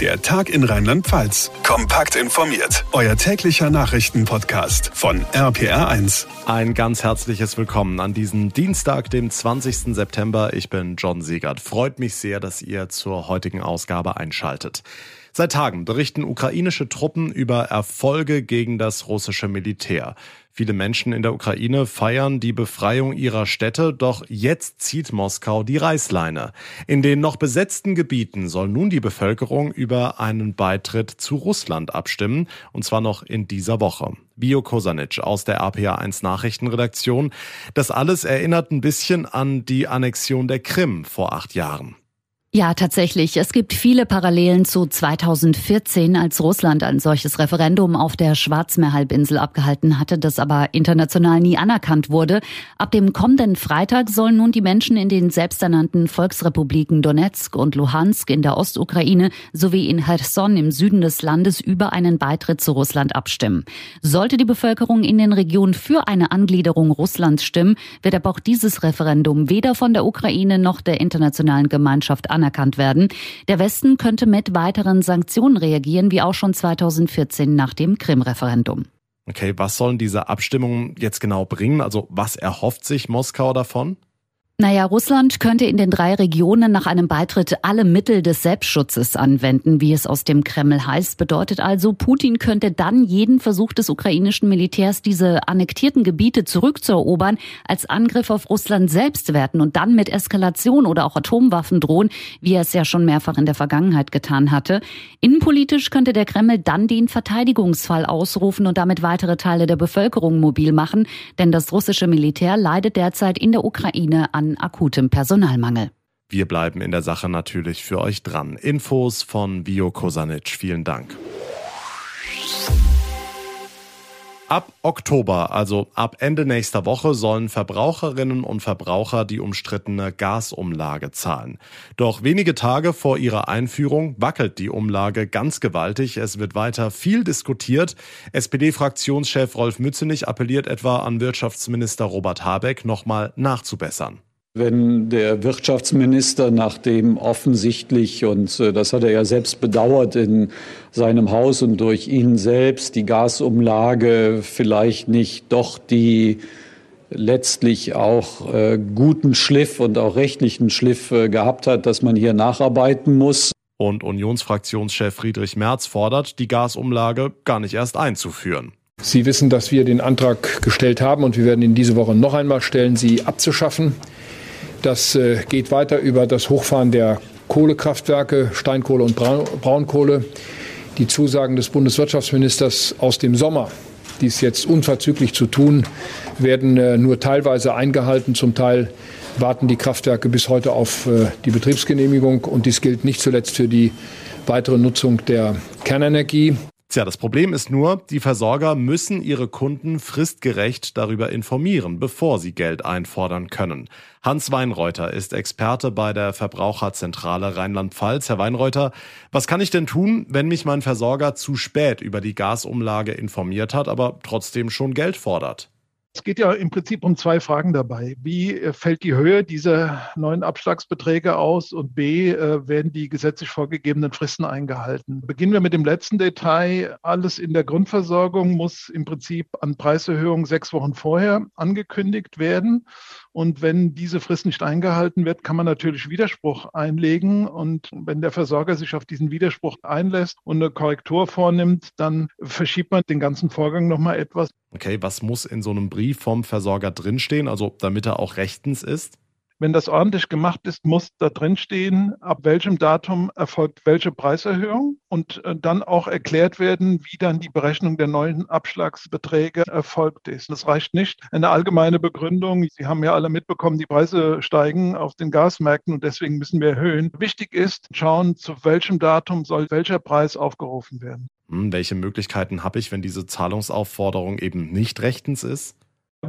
Der Tag in Rheinland-Pfalz. Kompakt informiert. Euer täglicher Nachrichtenpodcast von RPR1. Ein ganz herzliches Willkommen an diesem Dienstag, dem 20. September. Ich bin John Siegert. Freut mich sehr, dass ihr zur heutigen Ausgabe einschaltet. Seit Tagen berichten ukrainische Truppen über Erfolge gegen das russische Militär. Viele Menschen in der Ukraine feiern die Befreiung ihrer Städte, doch jetzt zieht Moskau die Reißleine. In den noch besetzten Gebieten soll nun die Bevölkerung über einen Beitritt zu Russland abstimmen, und zwar noch in dieser Woche. Bio Kosanic aus der APA1 Nachrichtenredaktion. Das alles erinnert ein bisschen an die Annexion der Krim vor acht Jahren. Ja, tatsächlich. Es gibt viele Parallelen zu 2014, als Russland ein solches Referendum auf der Schwarzmeerhalbinsel abgehalten hatte, das aber international nie anerkannt wurde. Ab dem kommenden Freitag sollen nun die Menschen in den selbsternannten Volksrepubliken Donetsk und Luhansk in der Ostukraine sowie in Cherson im Süden des Landes über einen Beitritt zu Russland abstimmen. Sollte die Bevölkerung in den Regionen für eine Angliederung Russlands stimmen, wird aber auch dieses Referendum weder von der Ukraine noch der internationalen Gemeinschaft anerkannt anerkannt werden. Der Westen könnte mit weiteren Sanktionen reagieren, wie auch schon 2014 nach dem Krim-Referendum. Okay, was sollen diese Abstimmungen jetzt genau bringen? Also was erhofft sich Moskau davon? Naja, Russland könnte in den drei Regionen nach einem Beitritt alle Mittel des Selbstschutzes anwenden, wie es aus dem Kreml heißt. Bedeutet also, Putin könnte dann jeden Versuch des ukrainischen Militärs, diese annektierten Gebiete zurückzuerobern, als Angriff auf Russland selbst werten und dann mit Eskalation oder auch Atomwaffen drohen, wie er es ja schon mehrfach in der Vergangenheit getan hatte. Innenpolitisch könnte der Kreml dann den Verteidigungsfall ausrufen und damit weitere Teile der Bevölkerung mobil machen, denn das russische Militär leidet derzeit in der Ukraine an an akutem Personalmangel. Wir bleiben in der Sache natürlich für euch dran. Infos von Bio Kosanic. Vielen Dank. Ab Oktober, also ab Ende nächster Woche, sollen Verbraucherinnen und Verbraucher die umstrittene Gasumlage zahlen. Doch wenige Tage vor ihrer Einführung wackelt die Umlage ganz gewaltig. Es wird weiter viel diskutiert. SPD-Fraktionschef Rolf Mützenich appelliert etwa an Wirtschaftsminister Robert Habeck, nochmal nachzubessern. Wenn der Wirtschaftsminister, nachdem offensichtlich, und äh, das hat er ja selbst bedauert in seinem Haus und durch ihn selbst, die Gasumlage vielleicht nicht doch die letztlich auch äh, guten Schliff und auch rechtlichen Schliff äh, gehabt hat, dass man hier nacharbeiten muss. Und Unionsfraktionschef Friedrich Merz fordert, die Gasumlage gar nicht erst einzuführen. Sie wissen, dass wir den Antrag gestellt haben und wir werden ihn diese Woche noch einmal stellen, sie abzuschaffen. Das äh, geht weiter über das Hochfahren der Kohlekraftwerke, Steinkohle und Braunkohle. Die Zusagen des Bundeswirtschaftsministers aus dem Sommer, dies jetzt unverzüglich zu tun, werden äh, nur teilweise eingehalten. Zum Teil warten die Kraftwerke bis heute auf äh, die Betriebsgenehmigung. Und dies gilt nicht zuletzt für die weitere Nutzung der Kernenergie. Tja, das Problem ist nur, die Versorger müssen ihre Kunden fristgerecht darüber informieren, bevor sie Geld einfordern können. Hans Weinreuter ist Experte bei der Verbraucherzentrale Rheinland-Pfalz. Herr Weinreuter, was kann ich denn tun, wenn mich mein Versorger zu spät über die Gasumlage informiert hat, aber trotzdem schon Geld fordert? Es geht ja im Prinzip um zwei Fragen dabei. Wie äh, fällt die Höhe dieser neuen Abschlagsbeträge aus und B, äh, werden die gesetzlich vorgegebenen Fristen eingehalten? Beginnen wir mit dem letzten Detail. Alles in der Grundversorgung muss im Prinzip an Preiserhöhungen sechs Wochen vorher angekündigt werden. Und wenn diese Frist nicht eingehalten wird, kann man natürlich Widerspruch einlegen. Und wenn der Versorger sich auf diesen Widerspruch einlässt und eine Korrektur vornimmt, dann verschiebt man den ganzen Vorgang nochmal etwas. Okay, was muss in so einem Brief vom Versorger drinstehen, also damit er auch rechtens ist? Wenn das ordentlich gemacht ist, muss da drin stehen, ab welchem Datum erfolgt welche Preiserhöhung und äh, dann auch erklärt werden, wie dann die Berechnung der neuen Abschlagsbeträge erfolgt ist. Das reicht nicht. Eine allgemeine Begründung, Sie haben ja alle mitbekommen, die Preise steigen auf den Gasmärkten und deswegen müssen wir erhöhen. Wichtig ist, schauen, zu welchem Datum soll welcher Preis aufgerufen werden. Hm, welche Möglichkeiten habe ich, wenn diese Zahlungsaufforderung eben nicht rechtens ist?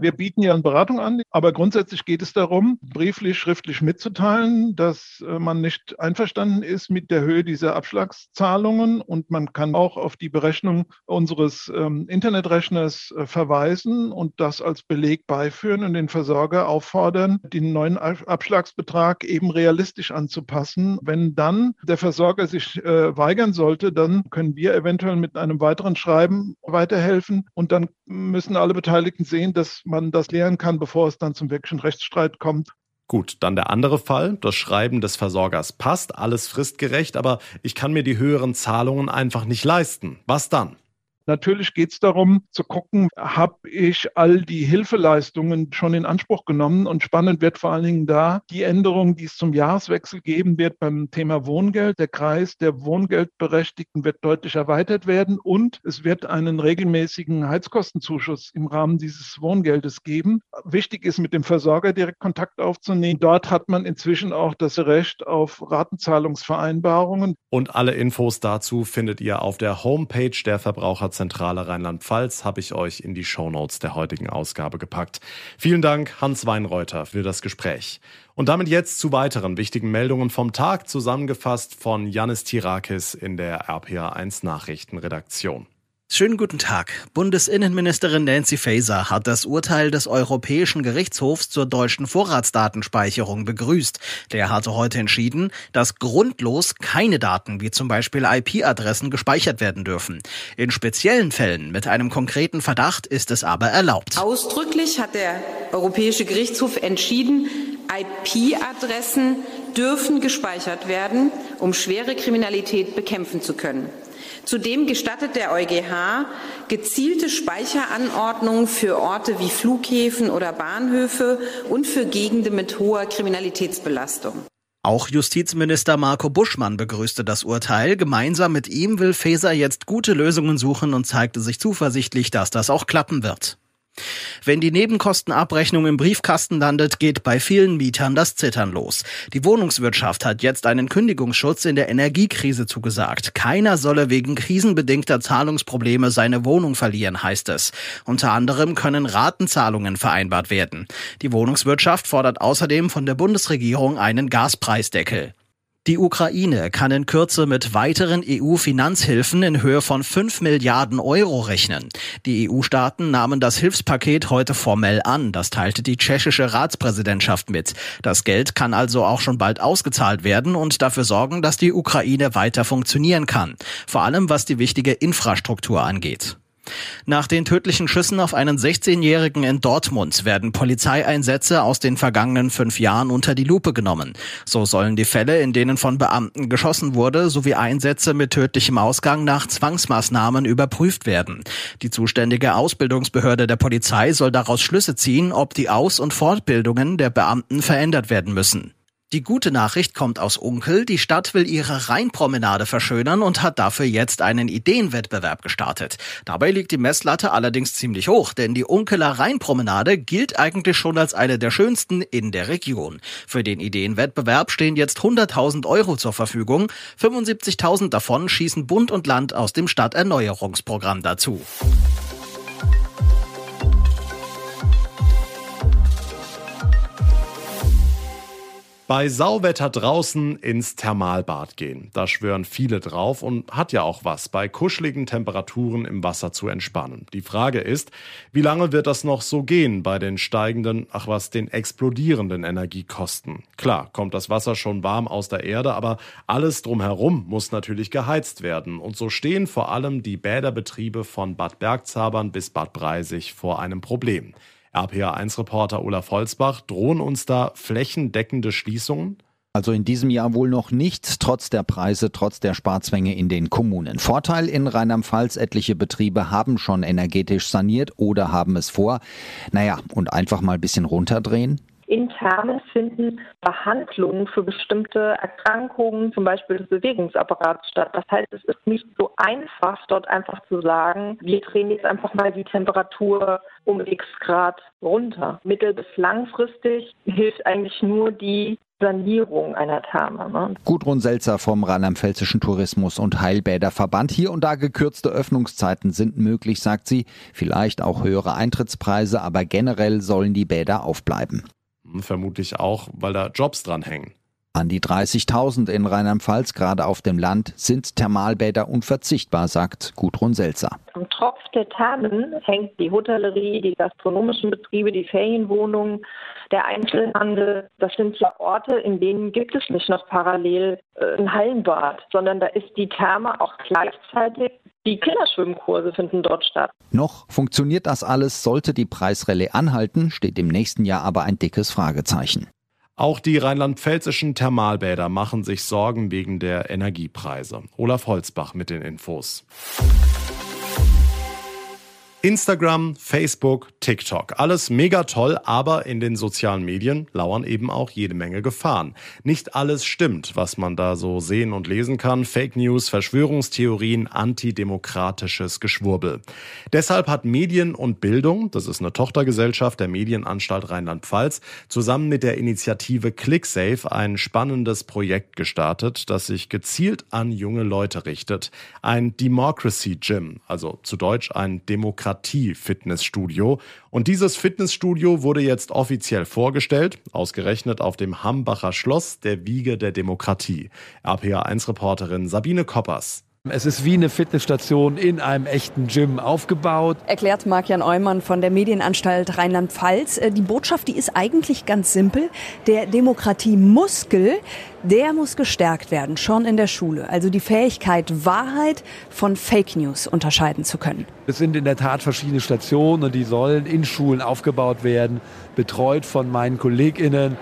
Wir bieten ja eine Beratung an, aber grundsätzlich geht es darum, brieflich, schriftlich mitzuteilen, dass äh, man nicht einverstanden ist mit der Höhe dieser Abschlagszahlungen und man kann auch auf die Berechnung unseres ähm, Internetrechners äh, verweisen und das als Beleg beiführen und den Versorger auffordern, den neuen Abschlagsbetrag eben realistisch anzupassen. Wenn dann der Versorger sich äh, weigern sollte, dann können wir eventuell mit einem weiteren Schreiben weiterhelfen und dann müssen alle Beteiligten sehen, dass man das klären kann, bevor es dann zum wirklichen Rechtsstreit kommt. Gut, dann der andere Fall. Das Schreiben des Versorgers passt, alles fristgerecht, aber ich kann mir die höheren Zahlungen einfach nicht leisten. Was dann? Natürlich geht es darum zu gucken, habe ich all die Hilfeleistungen schon in Anspruch genommen und spannend wird vor allen Dingen da die Änderung, die es zum Jahreswechsel geben wird beim Thema Wohngeld. Der Kreis der Wohngeldberechtigten wird deutlich erweitert werden und es wird einen regelmäßigen Heizkostenzuschuss im Rahmen dieses Wohngeldes geben. Wichtig ist, mit dem Versorger direkt Kontakt aufzunehmen. Dort hat man inzwischen auch das Recht auf Ratenzahlungsvereinbarungen. Und alle Infos dazu findet ihr auf der Homepage der Verbraucher Zentrale Rheinland-Pfalz habe ich euch in die Shownotes der heutigen Ausgabe gepackt. Vielen Dank, Hans Weinreuter, für das Gespräch. Und damit jetzt zu weiteren wichtigen Meldungen vom Tag, zusammengefasst von Janis Tirakis in der RPA1 Nachrichtenredaktion. Schönen guten Tag. Bundesinnenministerin Nancy Faeser hat das Urteil des Europäischen Gerichtshofs zur deutschen Vorratsdatenspeicherung begrüßt. Der hatte heute entschieden, dass grundlos keine Daten wie zum Beispiel IP-Adressen gespeichert werden dürfen. In speziellen Fällen mit einem konkreten Verdacht ist es aber erlaubt. Ausdrücklich hat der Europäische Gerichtshof entschieden, IP-Adressen dürfen gespeichert werden, um schwere Kriminalität bekämpfen zu können. Zudem gestattet der EuGH gezielte Speicheranordnungen für Orte wie Flughäfen oder Bahnhöfe und für Gegenden mit hoher Kriminalitätsbelastung. Auch Justizminister Marco Buschmann begrüßte das Urteil. Gemeinsam mit ihm will Faeser jetzt gute Lösungen suchen und zeigte sich zuversichtlich, dass das auch klappen wird. Wenn die Nebenkostenabrechnung im Briefkasten landet, geht bei vielen Mietern das Zittern los. Die Wohnungswirtschaft hat jetzt einen Kündigungsschutz in der Energiekrise zugesagt. Keiner solle wegen krisenbedingter Zahlungsprobleme seine Wohnung verlieren, heißt es. Unter anderem können Ratenzahlungen vereinbart werden. Die Wohnungswirtschaft fordert außerdem von der Bundesregierung einen Gaspreisdeckel. Die Ukraine kann in Kürze mit weiteren EU-Finanzhilfen in Höhe von 5 Milliarden Euro rechnen. Die EU-Staaten nahmen das Hilfspaket heute formell an. Das teilte die tschechische Ratspräsidentschaft mit. Das Geld kann also auch schon bald ausgezahlt werden und dafür sorgen, dass die Ukraine weiter funktionieren kann. Vor allem was die wichtige Infrastruktur angeht. Nach den tödlichen Schüssen auf einen 16-Jährigen in Dortmund werden Polizeieinsätze aus den vergangenen fünf Jahren unter die Lupe genommen. So sollen die Fälle, in denen von Beamten geschossen wurde, sowie Einsätze mit tödlichem Ausgang nach Zwangsmaßnahmen überprüft werden. Die zuständige Ausbildungsbehörde der Polizei soll daraus Schlüsse ziehen, ob die Aus- und Fortbildungen der Beamten verändert werden müssen. Die gute Nachricht kommt aus Unkel. Die Stadt will ihre Rheinpromenade verschönern und hat dafür jetzt einen Ideenwettbewerb gestartet. Dabei liegt die Messlatte allerdings ziemlich hoch, denn die Unkeler Rheinpromenade gilt eigentlich schon als eine der schönsten in der Region. Für den Ideenwettbewerb stehen jetzt 100.000 Euro zur Verfügung. 75.000 davon schießen Bund und Land aus dem Stadterneuerungsprogramm dazu. Bei Sauwetter draußen ins Thermalbad gehen. Da schwören viele drauf und hat ja auch was, bei kuscheligen Temperaturen im Wasser zu entspannen. Die Frage ist, wie lange wird das noch so gehen bei den steigenden, ach was, den explodierenden Energiekosten? Klar, kommt das Wasser schon warm aus der Erde, aber alles drumherum muss natürlich geheizt werden. Und so stehen vor allem die Bäderbetriebe von Bad Bergzabern bis Bad Breisig vor einem Problem. RPA1-Reporter Olaf Holzbach, drohen uns da flächendeckende Schließungen? Also in diesem Jahr wohl noch nicht, trotz der Preise, trotz der Sparzwänge in den Kommunen. Vorteil in Rheinland-Pfalz, etliche Betriebe haben schon energetisch saniert oder haben es vor. Naja, und einfach mal ein bisschen runterdrehen. Interne finden Behandlungen für bestimmte Erkrankungen, zum Beispiel des Bewegungsapparats statt. Das heißt, es ist nicht so einfach, dort einfach zu sagen, wir drehen jetzt einfach mal die Temperatur um x Grad runter. Mittel- bis langfristig hilft eigentlich nur die Sanierung einer Therme. Ne? Gudrun Selzer vom Rheinland-Pfälzischen Tourismus- und Heilbäderverband. Hier und da gekürzte Öffnungszeiten sind möglich, sagt sie. Vielleicht auch höhere Eintrittspreise, aber generell sollen die Bäder aufbleiben. Hm, vermutlich auch, weil da Jobs dran hängen. An die 30.000 in Rheinland-Pfalz, gerade auf dem Land, sind Thermalbäder unverzichtbar, sagt Gudrun Selzer. Am Tropf der Thermen hängt die Hotellerie, die gastronomischen Betriebe, die Ferienwohnungen, der Einzelhandel. Das sind ja Orte, in denen gibt es nicht noch parallel äh, ein Hallenbad, sondern da ist die Therme auch gleichzeitig die Kinderschwimmkurse finden dort statt. Noch funktioniert das alles, sollte die Preisrallye anhalten, steht im nächsten Jahr aber ein dickes Fragezeichen. Auch die rheinland-pfälzischen Thermalbäder machen sich Sorgen wegen der Energiepreise. Olaf Holzbach mit den Infos. Instagram, Facebook, TikTok. Alles mega toll, aber in den sozialen Medien lauern eben auch jede Menge Gefahren. Nicht alles stimmt, was man da so sehen und lesen kann. Fake News, Verschwörungstheorien, antidemokratisches Geschwurbel. Deshalb hat Medien und Bildung, das ist eine Tochtergesellschaft der Medienanstalt Rheinland-Pfalz, zusammen mit der Initiative ClickSafe ein spannendes Projekt gestartet, das sich gezielt an junge Leute richtet. Ein Democracy Gym, also zu Deutsch ein Demokratie Demokratie-Fitnessstudio. Und dieses Fitnessstudio wurde jetzt offiziell vorgestellt, ausgerechnet auf dem Hambacher Schloss, der Wiege der Demokratie. RPA1-Reporterin Sabine Koppers. Es ist wie eine Fitnessstation in einem echten Gym aufgebaut. Erklärt Marc-Jan Eumann von der Medienanstalt Rheinland-Pfalz. Äh, die Botschaft, die ist eigentlich ganz simpel. Der Demokratiemuskel, der muss gestärkt werden, schon in der Schule. Also die Fähigkeit, Wahrheit von Fake News unterscheiden zu können. Es sind in der Tat verschiedene Stationen und die sollen in Schulen aufgebaut werden, betreut von meinen KollegInnen.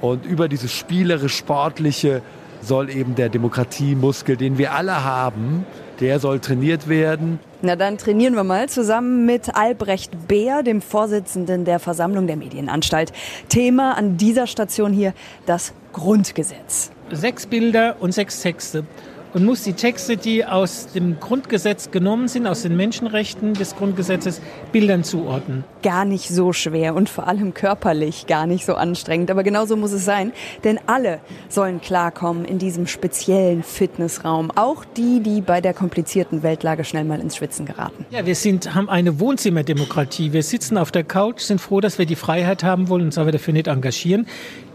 Und über dieses spielerisch-sportliche soll eben der Demokratiemuskel, den wir alle haben, der soll trainiert werden. Na dann trainieren wir mal zusammen mit Albrecht Beer, dem Vorsitzenden der Versammlung der Medienanstalt. Thema an dieser Station hier das Grundgesetz. Sechs Bilder und sechs Texte und muss die Texte, die aus dem Grundgesetz genommen sind, aus den Menschenrechten des Grundgesetzes, Bildern zuordnen. Gar nicht so schwer und vor allem körperlich gar nicht so anstrengend. Aber genauso muss es sein, denn alle sollen klarkommen in diesem speziellen Fitnessraum. Auch die, die bei der komplizierten Weltlage schnell mal ins Schwitzen geraten. Ja, wir sind, haben eine Wohnzimmerdemokratie. Wir sitzen auf der Couch, sind froh, dass wir die Freiheit haben wollen, uns aber dafür nicht engagieren.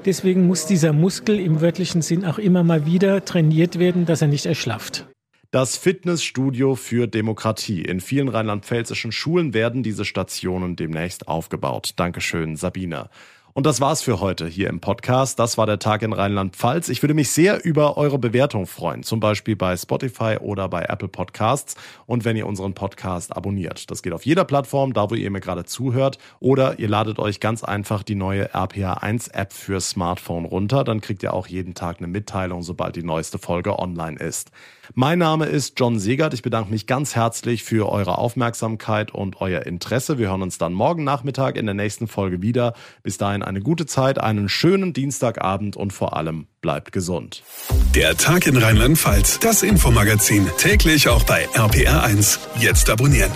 Deswegen muss dieser Muskel im wörtlichen Sinn auch immer mal wieder trainiert werden, dass er nicht erschlafft. Das Fitnessstudio für Demokratie. In vielen rheinland-pfälzischen Schulen werden diese Stationen demnächst aufgebaut. Dankeschön, Sabine. Und das war's für heute hier im Podcast. Das war der Tag in Rheinland-Pfalz. Ich würde mich sehr über eure Bewertung freuen, zum Beispiel bei Spotify oder bei Apple Podcasts und wenn ihr unseren Podcast abonniert. Das geht auf jeder Plattform, da wo ihr mir gerade zuhört, oder ihr ladet euch ganz einfach die neue RPA1 App für Smartphone runter. Dann kriegt ihr auch jeden Tag eine Mitteilung, sobald die neueste Folge online ist. Mein Name ist John Segert. Ich bedanke mich ganz herzlich für eure Aufmerksamkeit und euer Interesse. Wir hören uns dann morgen Nachmittag in der nächsten Folge wieder. Bis dahin eine gute Zeit, einen schönen Dienstagabend und vor allem bleibt gesund. Der Tag in Rheinland-Pfalz, das Infomagazin, täglich auch bei RPR1. Jetzt abonnieren.